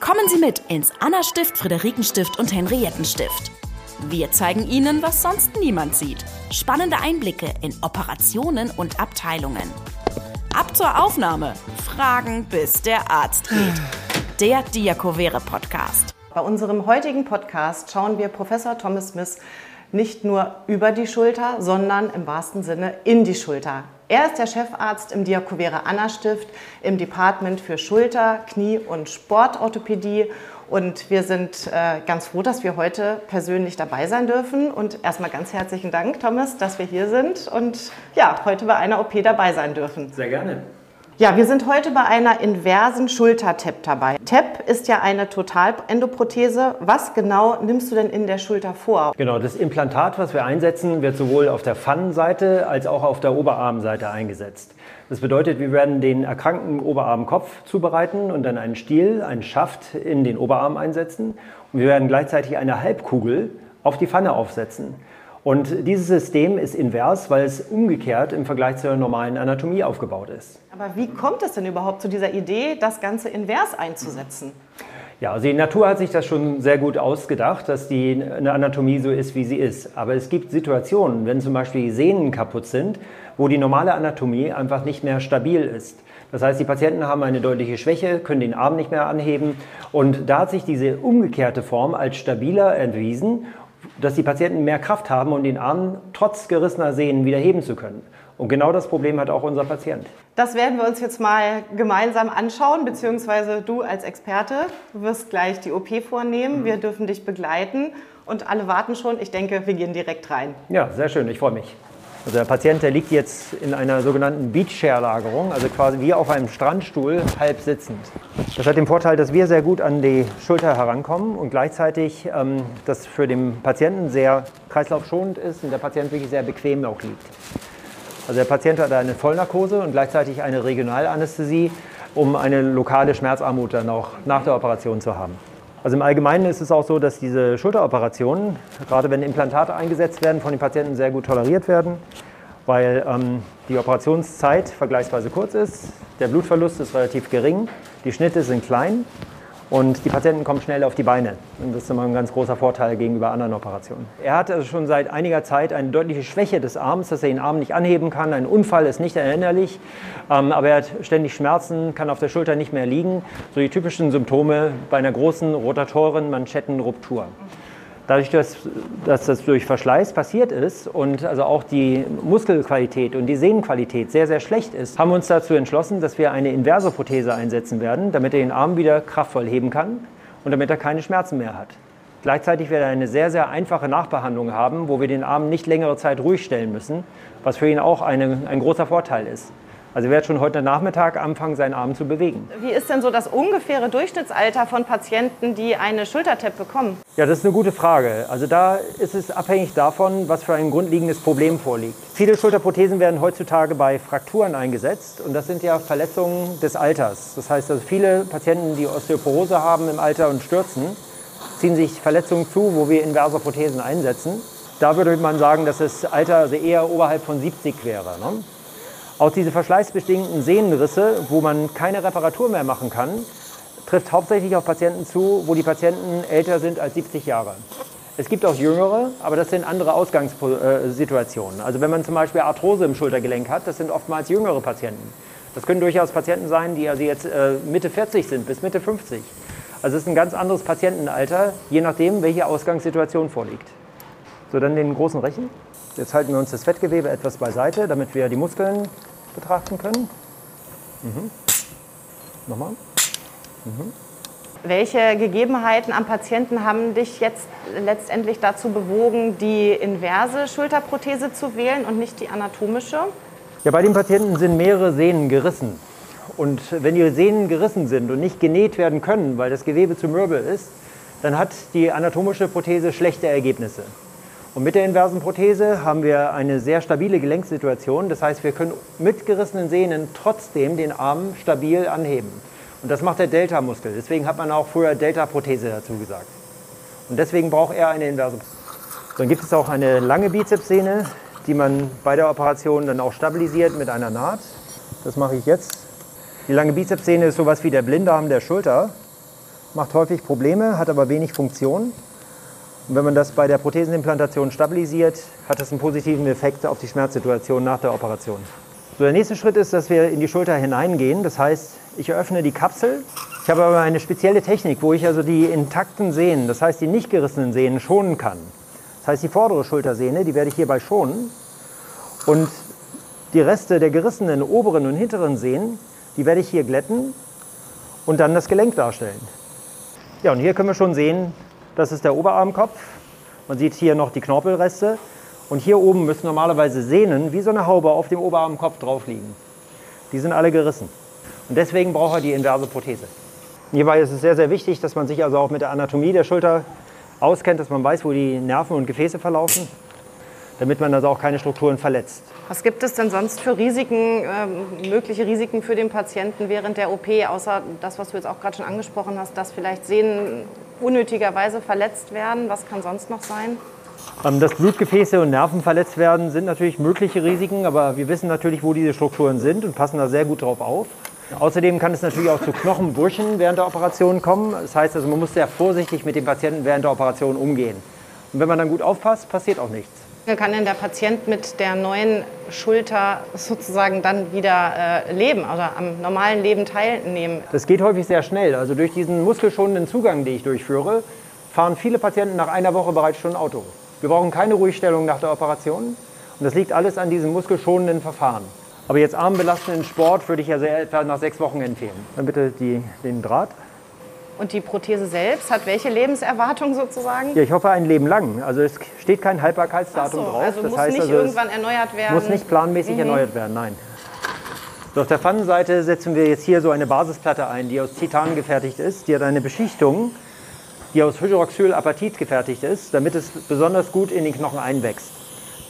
Kommen Sie mit ins Anna-Stift, Friederikenstift und Henriettenstift. Wir zeigen Ihnen, was sonst niemand sieht. Spannende Einblicke in Operationen und Abteilungen. Ab zur Aufnahme. Fragen, bis der Arzt geht. Der Diakovere Podcast. Bei unserem heutigen Podcast schauen wir Professor Thomas Smith nicht nur über die Schulter, sondern im wahrsten Sinne in die Schulter. Er ist der Chefarzt im Diakovere Anna Stift im Department für Schulter, Knie und Sportorthopädie. Und wir sind äh, ganz froh, dass wir heute persönlich dabei sein dürfen. Und erstmal ganz herzlichen Dank, Thomas, dass wir hier sind und ja, heute bei einer OP dabei sein dürfen. Sehr gerne. Ja, wir sind heute bei einer inversen Schulter-TEP dabei. TEP ist ja eine Totalendoprothese. Was genau nimmst du denn in der Schulter vor? Genau, das Implantat, was wir einsetzen, wird sowohl auf der Pfannenseite als auch auf der Oberarmseite eingesetzt. Das bedeutet, wir werden den erkrankten Oberarmkopf zubereiten und dann einen Stiel, einen Schaft in den Oberarm einsetzen. Und wir werden gleichzeitig eine Halbkugel auf die Pfanne aufsetzen. Und dieses System ist invers, weil es umgekehrt im Vergleich zur normalen Anatomie aufgebaut ist. Aber wie kommt es denn überhaupt zu dieser Idee, das Ganze invers einzusetzen? Ja, also die Natur hat sich das schon sehr gut ausgedacht, dass die Anatomie so ist, wie sie ist. Aber es gibt Situationen, wenn zum Beispiel die Sehnen kaputt sind, wo die normale Anatomie einfach nicht mehr stabil ist. Das heißt, die Patienten haben eine deutliche Schwäche, können den Arm nicht mehr anheben. Und da hat sich diese umgekehrte Form als stabiler erwiesen dass die Patienten mehr Kraft haben und den Arm trotz gerissener Sehnen wieder heben zu können. Und genau das Problem hat auch unser Patient. Das werden wir uns jetzt mal gemeinsam anschauen, beziehungsweise du als Experte wirst gleich die OP vornehmen. Wir dürfen dich begleiten und alle warten schon. Ich denke, wir gehen direkt rein. Ja, sehr schön, ich freue mich. Also der Patient, der liegt jetzt in einer sogenannten Beach-Chair-Lagerung, also quasi wie auf einem Strandstuhl, halb sitzend. Das hat den Vorteil, dass wir sehr gut an die Schulter herankommen und gleichzeitig ähm, das für den Patienten sehr kreislaufschonend ist und der Patient wirklich sehr bequem auch liegt. Also der Patient hat eine Vollnarkose und gleichzeitig eine Regionalanästhesie, um eine lokale Schmerzarmut dann auch nach der Operation zu haben. Also im Allgemeinen ist es auch so, dass diese Schulteroperationen, gerade wenn Implantate eingesetzt werden, von den Patienten sehr gut toleriert werden, weil ähm, die Operationszeit vergleichsweise kurz ist, der Blutverlust ist relativ gering, die Schnitte sind klein und die Patienten kommen schnell auf die Beine. Und das ist immer ein ganz großer Vorteil gegenüber anderen Operationen. Er hat also schon seit einiger Zeit eine deutliche Schwäche des Arms, dass er den Arm nicht anheben kann. Ein Unfall ist nicht erinnerlich, ähm, aber er hat ständig Schmerzen, kann auf der Schulter nicht mehr liegen. So die typischen Symptome bei einer großen rotatoren Manschettenruptur. Dadurch, dass, dass, das durch Verschleiß passiert ist und also auch die Muskelqualität und die Sehnenqualität sehr, sehr schlecht ist, haben wir uns dazu entschlossen, dass wir eine inverse Prothese einsetzen werden, damit er den Arm wieder kraftvoll heben kann und damit er keine Schmerzen mehr hat. Gleichzeitig wird er eine sehr, sehr einfache Nachbehandlung haben, wo wir den Arm nicht längere Zeit ruhig stellen müssen, was für ihn auch eine, ein großer Vorteil ist. Also wird schon heute Nachmittag anfangen, seinen Arm zu bewegen. Wie ist denn so das ungefähre Durchschnittsalter von Patienten, die eine Schultertap bekommen? Ja, das ist eine gute Frage. Also da ist es abhängig davon, was für ein grundlegendes Problem vorliegt. Viele Schulterprothesen werden heutzutage bei Frakturen eingesetzt und das sind ja Verletzungen des Alters. Das heißt, also viele Patienten, die Osteoporose haben im Alter und stürzen, ziehen sich Verletzungen zu, wo wir inverse Prothesen einsetzen. Da würde man sagen, dass das Alter also eher oberhalb von 70 wäre. Ne? Auch diese verschleißbedingten Sehnenrisse, wo man keine Reparatur mehr machen kann, trifft hauptsächlich auf Patienten zu, wo die Patienten älter sind als 70 Jahre. Es gibt auch jüngere, aber das sind andere Ausgangssituationen. Also wenn man zum Beispiel Arthrose im Schultergelenk hat, das sind oftmals jüngere Patienten. Das können durchaus Patienten sein, die also jetzt äh, Mitte 40 sind bis Mitte 50. Also es ist ein ganz anderes Patientenalter, je nachdem, welche Ausgangssituation vorliegt. So, dann den großen Rechen. Jetzt halten wir uns das Fettgewebe etwas beiseite, damit wir die Muskeln betrachten können. Mhm. Nochmal. Mhm. Welche Gegebenheiten am Patienten haben dich jetzt letztendlich dazu bewogen, die inverse Schulterprothese zu wählen und nicht die anatomische? Ja, bei den Patienten sind mehrere Sehnen gerissen. Und wenn die Sehnen gerissen sind und nicht genäht werden können, weil das Gewebe zu mürbe ist, dann hat die anatomische Prothese schlechte Ergebnisse. Und mit der inversen Prothese haben wir eine sehr stabile Gelenksituation. Das heißt, wir können mit gerissenen Sehnen trotzdem den Arm stabil anheben. Und das macht der Delta-Muskel. Deswegen hat man auch früher Delta-Prothese dazu gesagt. Und deswegen braucht er eine inverse Prothese. Dann gibt es auch eine lange Bizepssehne, die man bei der Operation dann auch stabilisiert mit einer Naht. Das mache ich jetzt. Die lange Bizepssehne ist sowas wie der Blinddarm der Schulter, macht häufig Probleme, hat aber wenig Funktion. Und wenn man das bei der Prothesenimplantation stabilisiert, hat das einen positiven Effekt auf die Schmerzsituation nach der Operation. So, der nächste Schritt ist, dass wir in die Schulter hineingehen. Das heißt, ich öffne die Kapsel. Ich habe aber eine spezielle Technik, wo ich also die intakten Sehnen, das heißt die nicht gerissenen Sehnen, schonen kann. Das heißt, die vordere Schultersehne, die werde ich hierbei schonen. Und die Reste der gerissenen oberen und hinteren Sehnen, die werde ich hier glätten und dann das Gelenk darstellen. Ja, und hier können wir schon sehen, das ist der Oberarmkopf. Man sieht hier noch die Knorpelreste. Und hier oben müssen normalerweise Sehnen wie so eine Haube auf dem Oberarmkopf drauf liegen. Die sind alle gerissen. Und deswegen braucht er die inverse Prothese. Hierbei ist es sehr, sehr wichtig, dass man sich also auch mit der Anatomie der Schulter auskennt, dass man weiß, wo die Nerven und Gefäße verlaufen, damit man also auch keine Strukturen verletzt. Was gibt es denn sonst für Risiken, äh, mögliche Risiken für den Patienten während der OP, außer das, was du jetzt auch gerade schon angesprochen hast, dass vielleicht Sehnen unnötigerweise verletzt werden? Was kann sonst noch sein? Ähm, dass Blutgefäße und Nerven verletzt werden, sind natürlich mögliche Risiken, aber wir wissen natürlich, wo diese Strukturen sind und passen da sehr gut drauf auf. Außerdem kann es natürlich auch zu Knochenbrüchen während der Operation kommen. Das heißt also, man muss sehr vorsichtig mit dem Patienten während der Operation umgehen. Und wenn man dann gut aufpasst, passiert auch nichts. Kann denn der Patient mit der neuen Schulter sozusagen dann wieder äh, leben oder am normalen Leben teilnehmen? Das geht häufig sehr schnell. Also durch diesen muskelschonenden Zugang, den ich durchführe, fahren viele Patienten nach einer Woche bereits schon Auto. Wir brauchen keine Ruhigstellung nach der Operation. Und das liegt alles an diesem muskelschonenden Verfahren. Aber jetzt armbelastenden Sport würde ich also etwa nach sechs Wochen empfehlen. Dann bitte die, den Draht. Und die Prothese selbst hat welche Lebenserwartung sozusagen? Ja, ich hoffe ein Leben lang. Also es steht kein Haltbarkeitsdatum so, drauf. Also das muss heißt nicht also, irgendwann erneuert werden. Muss nicht planmäßig mhm. erneuert werden, nein. So, auf der Pfannenseite setzen wir jetzt hier so eine Basisplatte ein, die aus Titan gefertigt ist. Die hat eine Beschichtung, die aus Hydroxylapatit gefertigt ist, damit es besonders gut in den Knochen einwächst.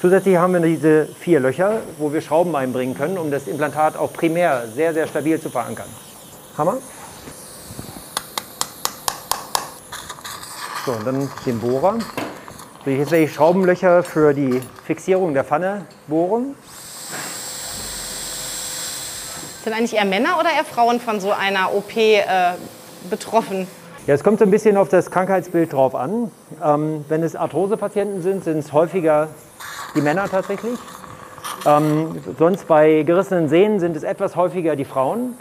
Zusätzlich haben wir diese vier Löcher, wo wir Schrauben einbringen können, um das Implantat auch primär sehr, sehr stabil zu verankern. Hammer. So, und dann den Bohrer. So, jetzt werde ich Schraubenlöcher für die Fixierung der Pfanne bohren. Sind eigentlich eher Männer oder eher Frauen von so einer OP äh, betroffen? Ja, es kommt so ein bisschen auf das Krankheitsbild drauf an. Ähm, wenn es Arthrosepatienten sind, sind es häufiger die Männer tatsächlich. Ähm, sonst bei gerissenen Sehnen sind es etwas häufiger die Frauen.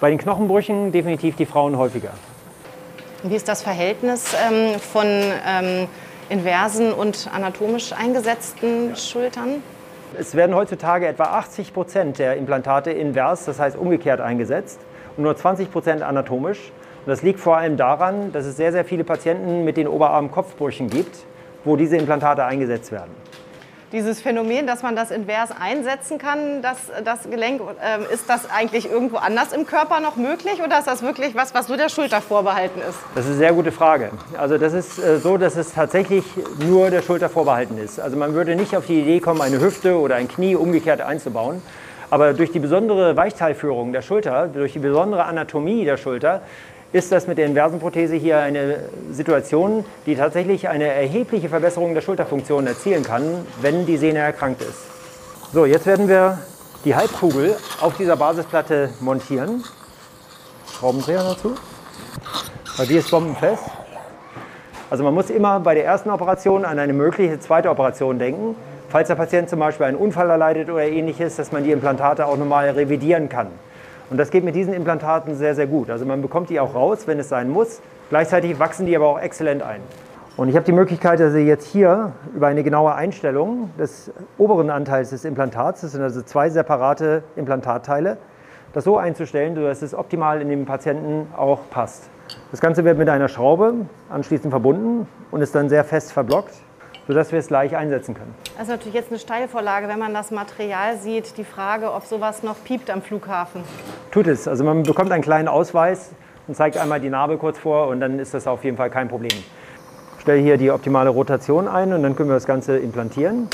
Bei den Knochenbrüchen definitiv die Frauen häufiger. Wie ist das Verhältnis ähm, von ähm, inversen und anatomisch eingesetzten Schultern? Es werden heutzutage etwa 80 Prozent der Implantate invers, das heißt umgekehrt eingesetzt, und nur 20 Prozent anatomisch. Und das liegt vor allem daran, dass es sehr, sehr viele Patienten mit den Oberarm-Kopfbrüchen gibt, wo diese Implantate eingesetzt werden dieses Phänomen, dass man das invers einsetzen kann, das, das Gelenk, äh, ist das eigentlich irgendwo anders im Körper noch möglich oder ist das wirklich was, was nur der Schulter vorbehalten ist? Das ist eine sehr gute Frage. Also das ist äh, so, dass es tatsächlich nur der Schulter vorbehalten ist. Also man würde nicht auf die Idee kommen, eine Hüfte oder ein Knie umgekehrt einzubauen. Aber durch die besondere Weichteilführung der Schulter, durch die besondere Anatomie der Schulter, ist das mit der inversen Prothese hier eine Situation, die tatsächlich eine erhebliche Verbesserung der Schulterfunktion erzielen kann, wenn die Sehne erkrankt ist. So, jetzt werden wir die Halbkugel auf dieser Basisplatte montieren. Schraubendreher dazu. Weil die ist bombenfest. Also man muss immer bei der ersten Operation an eine mögliche zweite Operation denken. Falls der Patient zum Beispiel einen Unfall erleidet oder ähnliches, dass man die Implantate auch nochmal revidieren kann. Und das geht mit diesen Implantaten sehr, sehr gut. Also man bekommt die auch raus, wenn es sein muss. Gleichzeitig wachsen die aber auch exzellent ein. Und ich habe die Möglichkeit, also jetzt hier über eine genaue Einstellung des oberen Anteils des Implantats, das sind also zwei separate Implantatteile, das so einzustellen, dass es optimal in den Patienten auch passt. Das Ganze wird mit einer Schraube anschließend verbunden und ist dann sehr fest verblockt sodass wir es gleich einsetzen können. Das ist natürlich jetzt eine Steilvorlage, wenn man das Material sieht, die Frage, ob sowas noch piept am Flughafen. Tut es. Also man bekommt einen kleinen Ausweis und zeigt einmal die Narbe kurz vor und dann ist das auf jeden Fall kein Problem. Ich stelle hier die optimale Rotation ein und dann können wir das Ganze implantieren.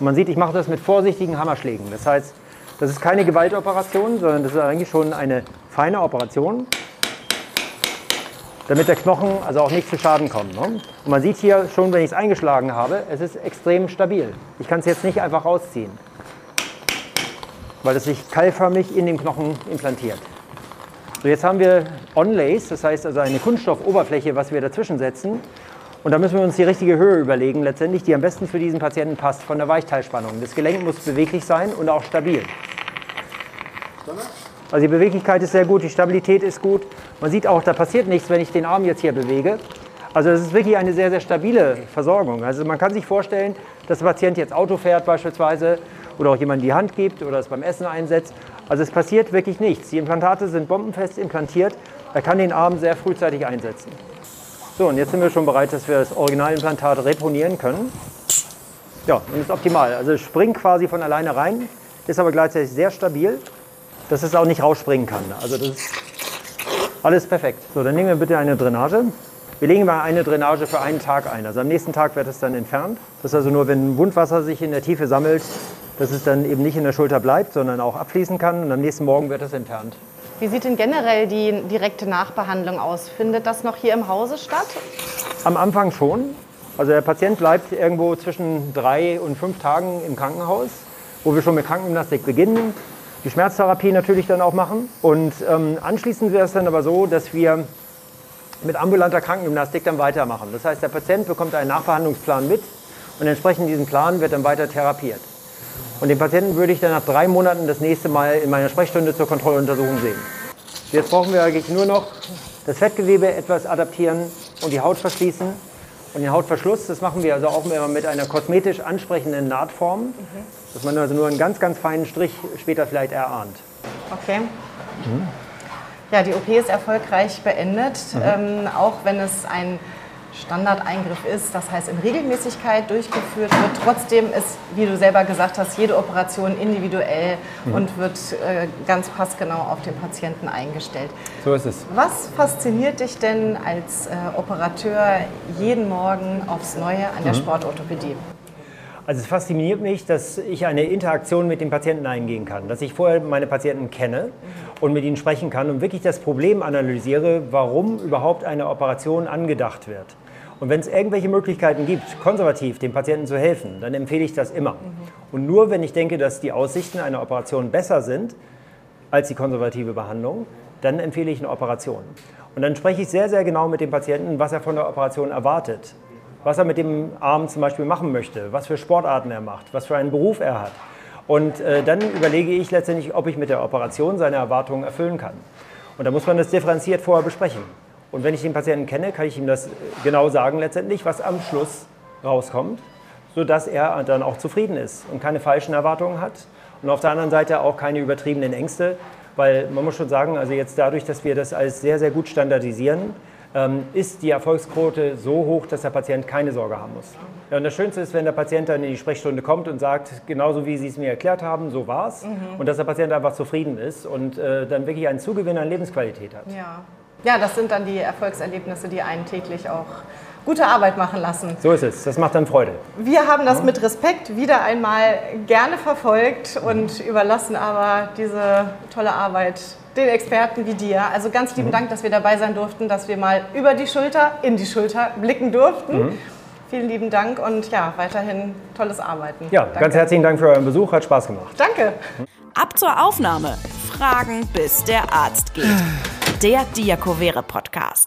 Und man sieht, ich mache das mit vorsichtigen Hammerschlägen. Das heißt, das ist keine Gewaltoperation, sondern das ist eigentlich schon eine feine Operation damit der Knochen also auch nicht zu Schaden kommt. Ne? Und man sieht hier schon, wenn ich es eingeschlagen habe, es ist extrem stabil. Ich kann es jetzt nicht einfach rausziehen. weil es sich keilförmig in den Knochen implantiert. So, jetzt haben wir Onlays, das heißt also eine Kunststoffoberfläche, was wir dazwischen setzen. Und da müssen wir uns die richtige Höhe überlegen, letztendlich, die am besten für diesen Patienten passt, von der Weichteilspannung. Das Gelenk muss beweglich sein und auch stabil. Also die Beweglichkeit ist sehr gut, die Stabilität ist gut. Man sieht auch, da passiert nichts, wenn ich den Arm jetzt hier bewege. Also es ist wirklich eine sehr, sehr stabile Versorgung. Also man kann sich vorstellen, dass der Patient jetzt Auto fährt beispielsweise oder auch jemand die Hand gibt oder es beim Essen einsetzt. Also es passiert wirklich nichts. Die Implantate sind bombenfest implantiert. Er kann den Arm sehr frühzeitig einsetzen. So, und jetzt sind wir schon bereit, dass wir das Originalimplantat reponieren können. Ja, und ist optimal. Also es springt quasi von alleine rein, ist aber gleichzeitig sehr stabil, dass es auch nicht rausspringen kann. Also das ist alles perfekt. So, dann nehmen wir bitte eine Drainage. Wir legen mal eine Drainage für einen Tag ein. Also am nächsten Tag wird es dann entfernt. Das ist also nur, wenn Wundwasser sich in der Tiefe sammelt, dass es dann eben nicht in der Schulter bleibt, sondern auch abfließen kann. Und am nächsten Morgen wird es entfernt. Wie sieht denn generell die direkte Nachbehandlung aus? Findet das noch hier im Hause statt? Am Anfang schon. Also der Patient bleibt irgendwo zwischen drei und fünf Tagen im Krankenhaus, wo wir schon mit Krankengymnastik beginnen, die Schmerztherapie natürlich dann auch machen. Und ähm, anschließend wäre es dann aber so, dass wir mit ambulanter Krankengymnastik dann weitermachen. Das heißt, der Patient bekommt einen Nachbehandlungsplan mit und entsprechend diesem Plan wird dann weiter therapiert. Und den Patienten würde ich dann nach drei Monaten das nächste Mal in meiner Sprechstunde zur Kontrolluntersuchung sehen. Jetzt brauchen wir eigentlich nur noch das Fettgewebe etwas adaptieren und die Haut verschließen. Und den Hautverschluss, das machen wir also auch immer mit einer kosmetisch ansprechenden Nahtform, mhm. dass man also nur einen ganz, ganz feinen Strich später vielleicht erahnt. Okay. Mhm. Ja, die OP ist erfolgreich beendet, mhm. ähm, auch wenn es ein Standardeingriff ist, das heißt in Regelmäßigkeit durchgeführt wird. Trotzdem ist, wie du selber gesagt hast, jede Operation individuell mhm. und wird äh, ganz passgenau auf den Patienten eingestellt. So ist es. Was fasziniert dich denn als äh, Operateur jeden Morgen aufs Neue an der mhm. Sportorthopädie? Also es fasziniert mich, dass ich eine Interaktion mit dem Patienten eingehen kann, dass ich vorher meine Patienten kenne und mit ihnen sprechen kann und wirklich das Problem analysiere, warum überhaupt eine Operation angedacht wird. Und wenn es irgendwelche Möglichkeiten gibt, konservativ dem Patienten zu helfen, dann empfehle ich das immer. Und nur wenn ich denke, dass die Aussichten einer Operation besser sind als die konservative Behandlung, dann empfehle ich eine Operation. Und dann spreche ich sehr, sehr genau mit dem Patienten, was er von der Operation erwartet was er mit dem Arm zum Beispiel machen möchte, was für Sportarten er macht, was für einen Beruf er hat. Und äh, dann überlege ich letztendlich, ob ich mit der Operation seine Erwartungen erfüllen kann. Und da muss man das differenziert vorher besprechen. Und wenn ich den Patienten kenne, kann ich ihm das genau sagen letztendlich, was am Schluss rauskommt, sodass er dann auch zufrieden ist und keine falschen Erwartungen hat. Und auf der anderen Seite auch keine übertriebenen Ängste, weil man muss schon sagen, also jetzt dadurch, dass wir das alles sehr, sehr gut standardisieren, ähm, ist die Erfolgsquote so hoch, dass der Patient keine Sorge haben muss. Ja, und das Schönste ist, wenn der Patient dann in die Sprechstunde kommt und sagt, genauso wie Sie es mir erklärt haben, so war es. Mhm. Und dass der Patient einfach zufrieden ist und äh, dann wirklich einen Zugewinn an Lebensqualität hat. Ja. Ja, das sind dann die Erfolgserlebnisse, die einen täglich auch gute Arbeit machen lassen. So ist es, das macht dann Freude. Wir haben das mit Respekt wieder einmal gerne verfolgt und überlassen aber diese tolle Arbeit den Experten wie dir. Also ganz lieben mhm. Dank, dass wir dabei sein durften, dass wir mal über die Schulter, in die Schulter blicken durften. Mhm. Vielen lieben Dank und ja, weiterhin tolles Arbeiten. Ja, Danke. ganz herzlichen Dank für euren Besuch, hat Spaß gemacht. Danke. Ab zur Aufnahme. Fragen, bis der Arzt geht. Der Diakovere Podcast.